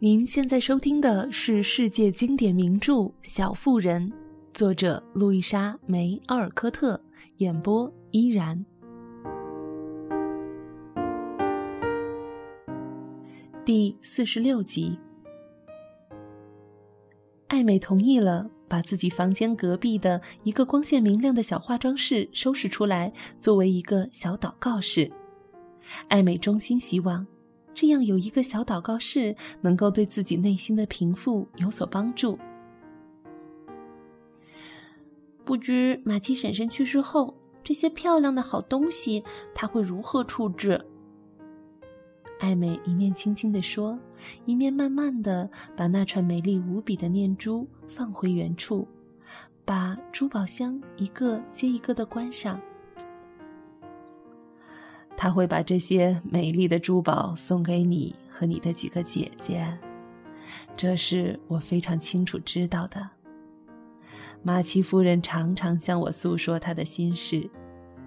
您现在收听的是世界经典名著《小妇人》，作者路易莎·梅·奥尔科特，演播依然。第四十六集，艾美同意了，把自己房间隔壁的一个光线明亮的小化妆室收拾出来，作为一个小祷告室。艾美衷心希望。这样有一个小祷告室，能够对自己内心的平复有所帮助。不知马七婶婶去世后，这些漂亮的好东西，他会如何处置？艾美一面轻轻地说，一面慢慢的把那串美丽无比的念珠放回原处，把珠宝箱一个接一个的关上。他会把这些美丽的珠宝送给你和你的几个姐姐，这是我非常清楚知道的。马奇夫人常常向我诉说她的心事，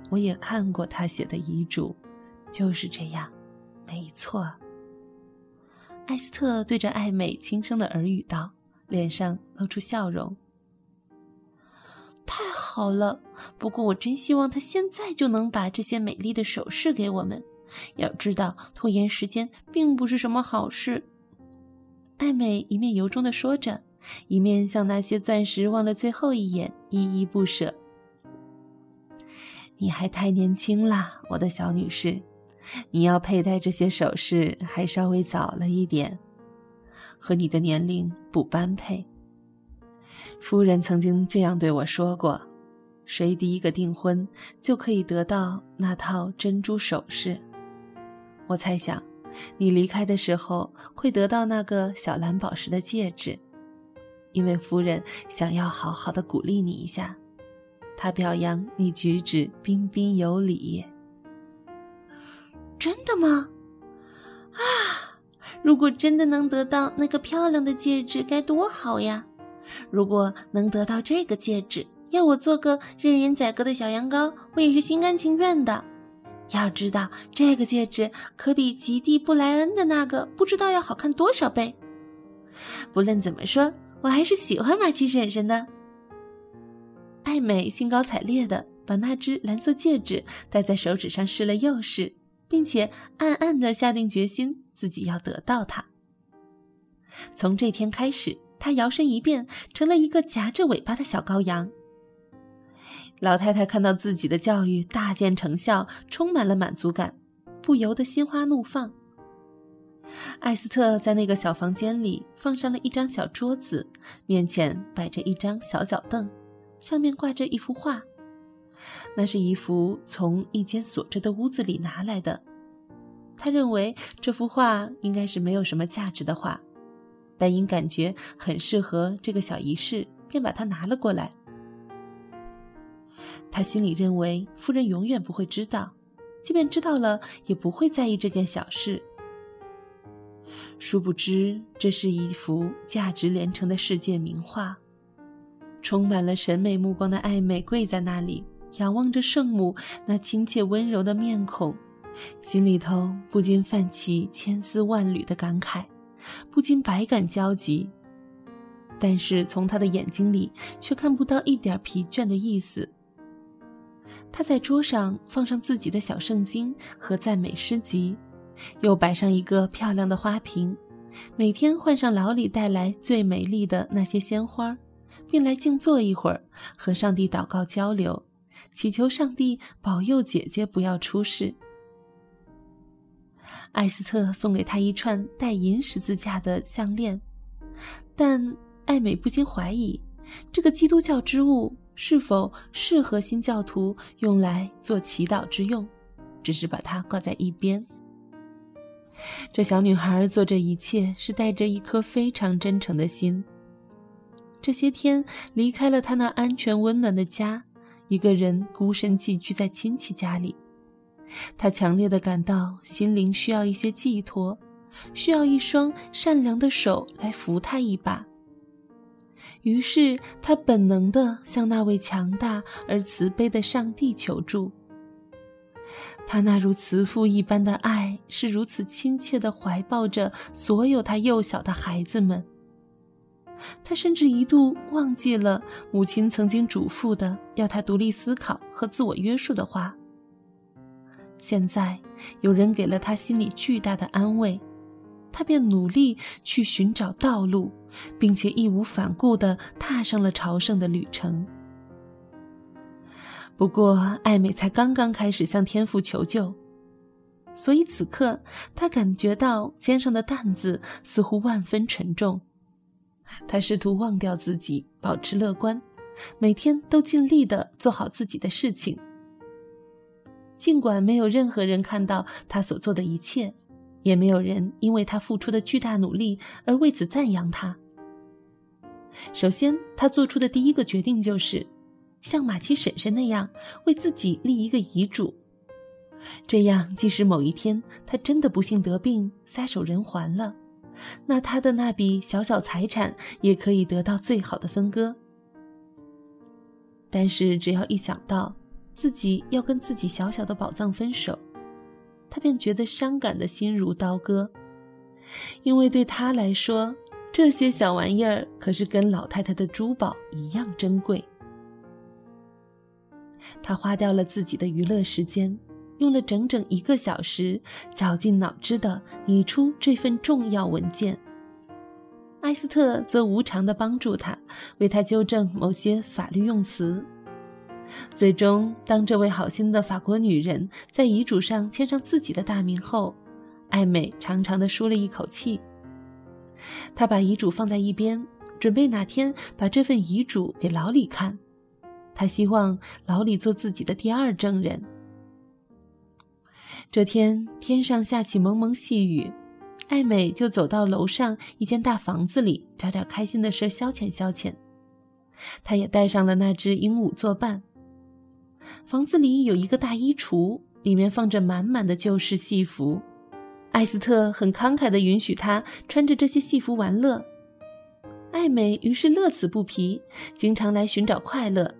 我也看过她写的遗嘱，就是这样，没错。艾斯特对着艾美轻声的耳语道，脸上露出笑容。太好了，不过我真希望他现在就能把这些美丽的首饰给我们。要知道，拖延时间并不是什么好事。艾美一面由衷地说着，一面向那些钻石望了最后一眼，依依不舍。你还太年轻啦，我的小女士，你要佩戴这些首饰还稍微早了一点，和你的年龄不般配。夫人曾经这样对我说过：“谁第一个订婚，就可以得到那套珍珠首饰。”我猜想，你离开的时候会得到那个小蓝宝石的戒指，因为夫人想要好好的鼓励你一下。她表扬你举止彬彬有礼。真的吗？啊，如果真的能得到那个漂亮的戒指，该多好呀！如果能得到这个戒指，要我做个任人宰割的小羊羔，我也是心甘情愿的。要知道，这个戒指可比吉蒂布莱恩的那个不知道要好看多少倍。不论怎么说，我还是喜欢马奇婶婶的。艾美兴高采烈地把那只蓝色戒指戴在手指上试了又试，并且暗暗地下定决心，自己要得到它。从这天开始。他摇身一变成了一个夹着尾巴的小羔羊。老太太看到自己的教育大见成效，充满了满足感，不由得心花怒放。艾斯特在那个小房间里放上了一张小桌子，面前摆着一张小脚凳，上面挂着一幅画。那是一幅从一间锁着的屋子里拿来的。他认为这幅画应该是没有什么价值的画。但因感觉很适合这个小仪式，便把它拿了过来。他心里认为夫人永远不会知道，即便知道了，也不会在意这件小事。殊不知，这是一幅价值连城的世界名画。充满了审美目光的艾美跪在那里，仰望着圣母那亲切温柔的面孔，心里头不禁泛起千丝万缕的感慨。不禁百感交集，但是从他的眼睛里却看不到一点疲倦的意思。他在桌上放上自己的小圣经和赞美诗集，又摆上一个漂亮的花瓶，每天换上老李带来最美丽的那些鲜花，并来静坐一会儿，和上帝祷告交流，祈求上帝保佑姐姐不要出事。艾斯特送给他一串带银十字架的项链，但艾美不禁怀疑，这个基督教之物是否适合新教徒用来做祈祷之用，只是把它挂在一边。这小女孩做这一切是带着一颗非常真诚的心。这些天离开了她那安全温暖的家，一个人孤身寄居在亲戚家里。他强烈的感到心灵需要一些寄托，需要一双善良的手来扶他一把。于是他本能的向那位强大而慈悲的上帝求助。他那如慈父一般的爱是如此亲切的怀抱着所有他幼小的孩子们。他甚至一度忘记了母亲曾经嘱咐的要他独立思考和自我约束的话。现在有人给了他心里巨大的安慰，他便努力去寻找道路，并且义无反顾地踏上了朝圣的旅程。不过，艾美才刚刚开始向天父求救，所以此刻他感觉到肩上的担子似乎万分沉重。他试图忘掉自己，保持乐观，每天都尽力地做好自己的事情。尽管没有任何人看到他所做的一切，也没有人因为他付出的巨大努力而为此赞扬他。首先，他做出的第一个决定就是像马奇婶婶那样为自己立一个遗嘱，这样即使某一天他真的不幸得病、撒手人寰了，那他的那笔小小财产也可以得到最好的分割。但是，只要一想到……自己要跟自己小小的宝藏分手，他便觉得伤感的心如刀割，因为对他来说，这些小玩意儿可是跟老太太的珠宝一样珍贵。他花掉了自己的娱乐时间，用了整整一个小时，绞尽脑汁的拟出这份重要文件。艾斯特则无偿的帮助他，为他纠正某些法律用词。最终，当这位好心的法国女人在遗嘱上签上自己的大名后，艾美长长的舒了一口气。她把遗嘱放在一边，准备哪天把这份遗嘱给老李看。她希望老李做自己的第二证人。这天，天上下起蒙蒙细雨，艾美就走到楼上一间大房子里，找点开心的事消遣消遣。她也带上了那只鹦鹉作伴。房子里有一个大衣橱，里面放着满满的旧式戏服。艾斯特很慷慨地允许他穿着这些戏服玩乐，艾美于是乐此不疲，经常来寻找快乐。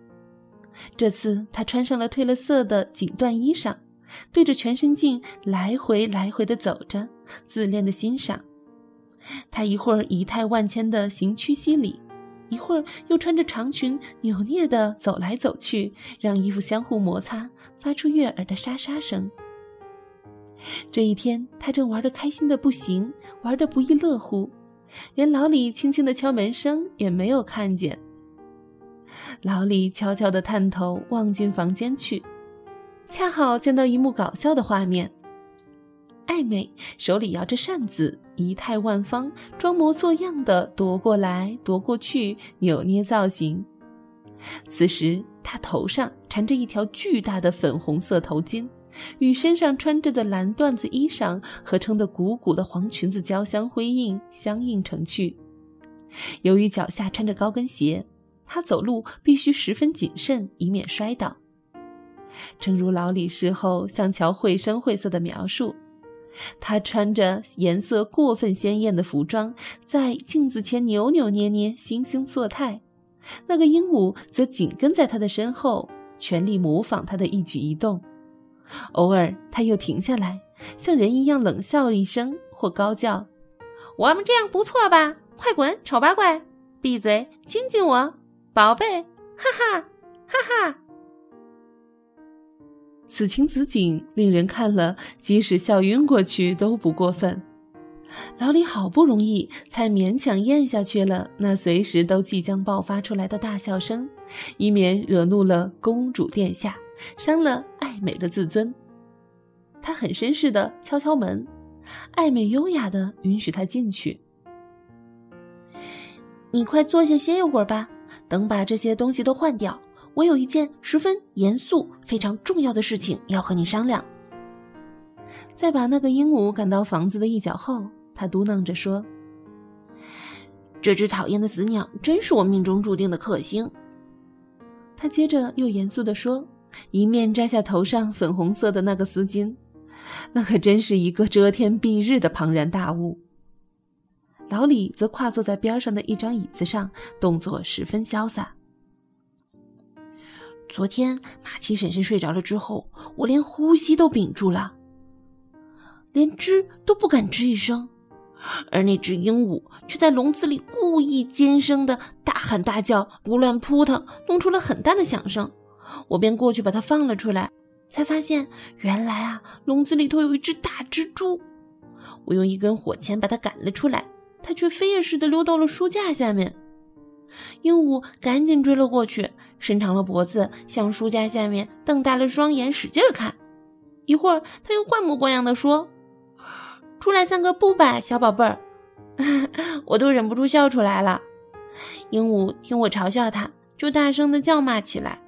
这次她穿上了褪了色的锦缎衣裳，对着全身镜来回来回地走着，自恋地欣赏。她一会儿仪态万千地行屈膝礼。一会儿又穿着长裙扭捏地走来走去，让衣服相互摩擦，发出悦耳的沙沙声。这一天，他正玩得开心的不行，玩得不亦乐乎，连老李轻轻的敲门声也没有看见。老李悄悄地探头望进房间去，恰好见到一幕搞笑的画面。艾美手里摇着扇子，仪态万方，装模作样的夺过来夺过去，扭捏造型。此时，她头上缠着一条巨大的粉红色头巾，与身上穿着的蓝缎子衣裳合成的鼓鼓的黄裙子交相辉映，相映成趣。由于脚下穿着高跟鞋，她走路必须十分谨慎，以免摔倒。正如老李事后向乔绘声绘色的描述。她穿着颜色过分鲜艳的服装，在镜子前扭扭捏捏、惺惺作态。那个鹦鹉则紧跟在她的身后，全力模仿她的一举一动。偶尔，他又停下来，像人一样冷笑一声，或高叫：“我们这样不错吧？快滚，丑八怪！闭嘴，亲亲我，宝贝！哈哈，哈哈。”此情此景，令人看了即使笑晕过去都不过分。老李好不容易才勉强咽下去了那随时都即将爆发出来的大笑声，以免惹怒了公主殿下，伤了爱美的自尊。他很绅士的敲敲门，爱美优雅的允许他进去。你快坐下歇一会儿吧，等把这些东西都换掉。我有一件十分严肃、非常重要的事情要和你商量。在把那个鹦鹉赶到房子的一角后，他嘟囔着说：“这只讨厌的死鸟真是我命中注定的克星。”他接着又严肃地说，一面摘下头上粉红色的那个丝巾，那可真是一个遮天蔽日的庞然大物。老李则跨坐在边上的一张椅子上，动作十分潇洒。昨天马奇婶婶睡着了之后，我连呼吸都屏住了。连吱都不敢吱一声，而那只鹦鹉却在笼子里故意尖声的大喊大叫，胡乱扑腾，弄出了很大的响声。我便过去把它放了出来，才发现原来啊，笼子里头有一只大蜘蛛。我用一根火钳把它赶了出来，它却飞也似的溜到了书架下面。鹦鹉赶紧追了过去，伸长了脖子向书架下面瞪大了双眼使劲看。一会儿，它又怪模怪样的说：“出来散个步吧，小宝贝儿。”我都忍不住笑出来了。鹦鹉听我嘲笑它，就大声的叫骂起来。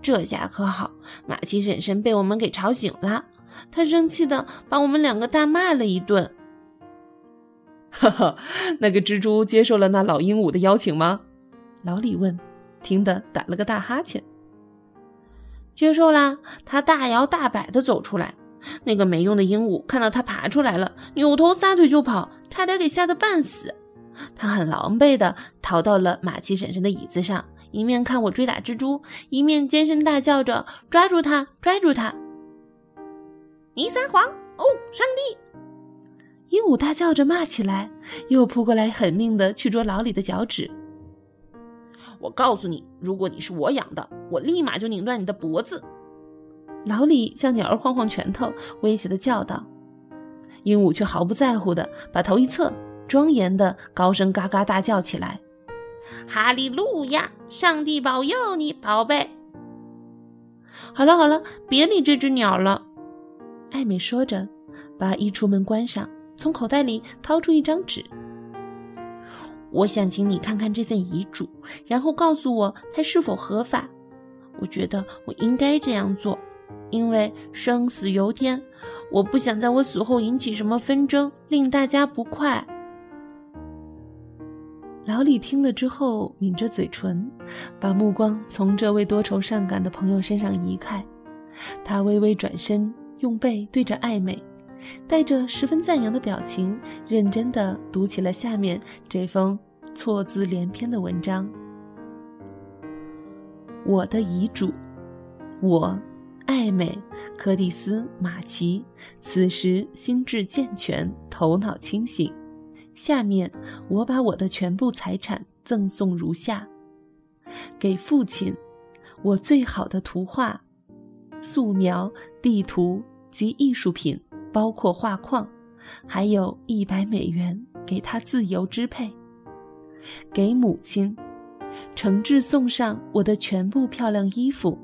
这下可好，马奇婶婶被我们给吵醒了。她生气的把我们两个大骂了一顿。哈哈，那个蜘蛛接受了那老鹦鹉的邀请吗？老李问，听得打了个大哈欠。接受啦，他大摇大摆的走出来。那个没用的鹦鹉看到他爬出来了，扭头撒腿就跑，差点给吓得半死。他很狼狈的逃到了马奇婶婶的椅子上。一面看我追打蜘蛛，一面尖声大叫着：“抓住他！抓住他！”你撒谎！哦，上帝！鹦鹉大叫着骂起来，又扑过来狠命的去捉老李的脚趾。我告诉你，如果你是我养的，我立马就拧断你的脖子！老李向鸟儿晃晃拳头，威胁的叫道。鹦鹉却毫不在乎的把头一侧，庄严的高声嘎嘎大叫起来。哈利路亚！上帝保佑你，宝贝。好了好了，别理这只鸟了。艾美说着，把衣橱门关上，从口袋里掏出一张纸。我想请你看看这份遗嘱，然后告诉我它是否合法。我觉得我应该这样做，因为生死由天，我不想在我死后引起什么纷争，令大家不快。老李听了之后，抿着嘴唇，把目光从这位多愁善感的朋友身上移开。他微微转身，用背对着艾美，带着十分赞扬的表情，认真地读起了下面这封错字连篇的文章。我的遗嘱，我，艾美·柯蒂斯·马奇，此时心智健全，头脑清醒。下面，我把我的全部财产赠送如下：给父亲，我最好的图画、素描、地图及艺术品，包括画框，还有一百美元给他自由支配。给母亲，诚挚送上我的全部漂亮衣服，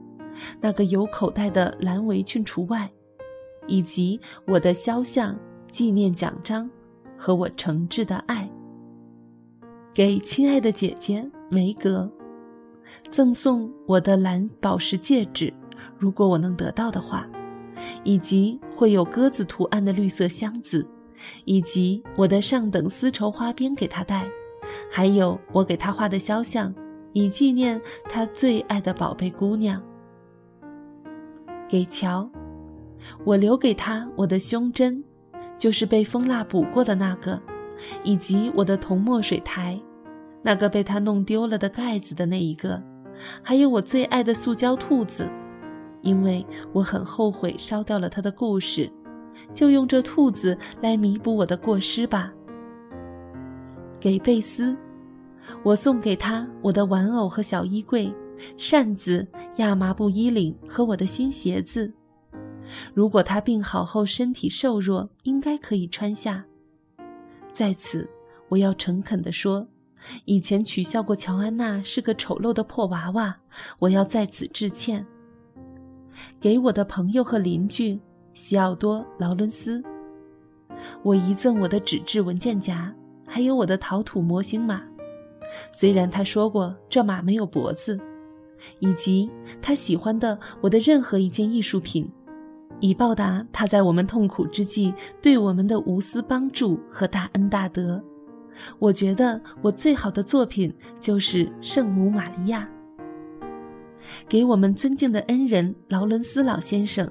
那个有口袋的蓝围裙除外，以及我的肖像纪念奖章。和我诚挚的爱，给亲爱的姐姐梅格，赠送我的蓝宝石戒指，如果我能得到的话，以及会有鸽子图案的绿色箱子，以及我的上等丝绸花边给她戴，还有我给她画的肖像，以纪念她最爱的宝贝姑娘。给乔，我留给他我的胸针。就是被蜂蜡补过的那个，以及我的铜墨水台，那个被他弄丢了的盖子的那一个，还有我最爱的塑胶兔子，因为我很后悔烧掉了他的故事，就用这兔子来弥补我的过失吧。给贝斯，我送给他我的玩偶和小衣柜、扇子、亚麻布衣领和我的新鞋子。如果他病好后身体瘦弱，应该可以穿下。在此，我要诚恳地说，以前取笑过乔安娜是个丑陋的破娃娃，我要在此致歉。给我的朋友和邻居西奥多·劳伦斯，我遗赠我的纸质文件夹，还有我的陶土模型马，虽然他说过这马没有脖子，以及他喜欢的我的任何一件艺术品。以报答他在我们痛苦之际对我们的无私帮助和大恩大德，我觉得我最好的作品就是圣母玛利亚。给我们尊敬的恩人劳伦斯老先生，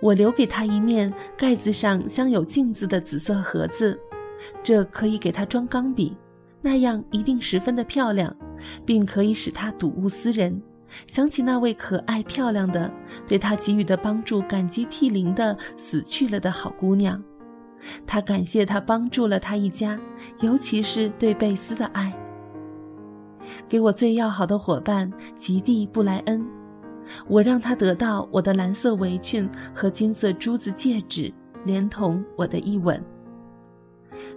我留给他一面盖子上镶有镜子的紫色盒子，这可以给他装钢笔，那样一定十分的漂亮，并可以使他睹物思人，想起那位可爱漂亮的、对他给予的帮助感激涕零的死去了的好姑娘。他感谢他帮助了他一家，尤其是对贝斯的爱。给我最要好的伙伴吉蒂布莱恩，我让他得到我的蓝色围裙和金色珠子戒指，连同我的一吻。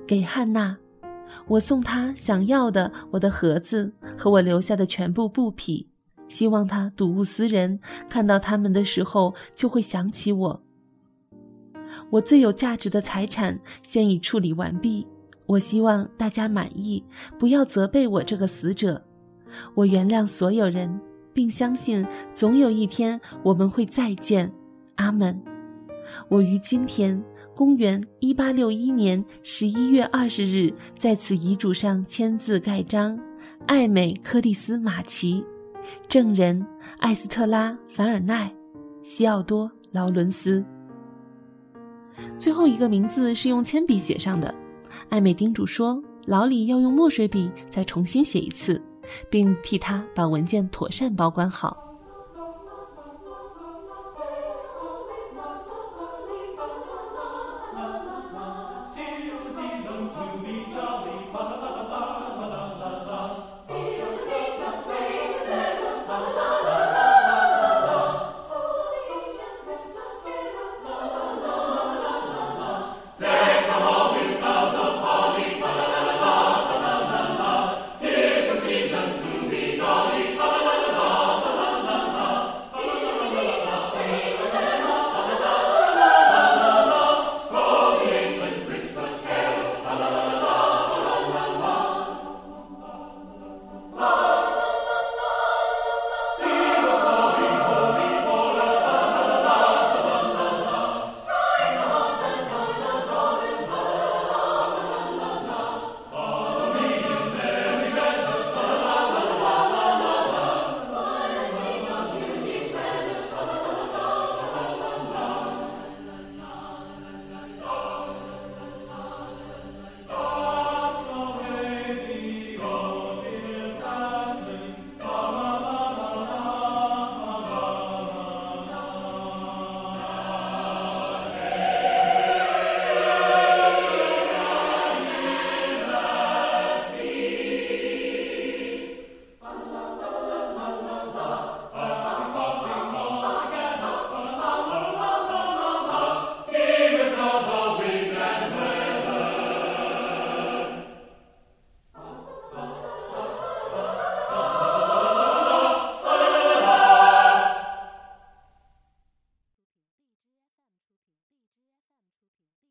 给汉娜，我送她想要的我的盒子和我留下的全部布匹，希望她睹物思人，看到它们的时候就会想起我。我最有价值的财产现已处理完毕，我希望大家满意，不要责备我这个死者。我原谅所有人，并相信总有一天我们会再见。阿门。我于今天，公元一八六一年十一月二十日，在此遗嘱上签字盖章。艾美·柯蒂斯·马奇，证人艾斯特拉·凡尔奈，西奥多·劳伦斯。最后一个名字是用铅笔写上的。艾美叮嘱说：“老李要用墨水笔再重新写一次。”并替他把文件妥善保管好。